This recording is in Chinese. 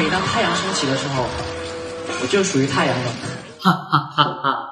每当太阳升起的时候我就属于太阳了哈哈哈哈。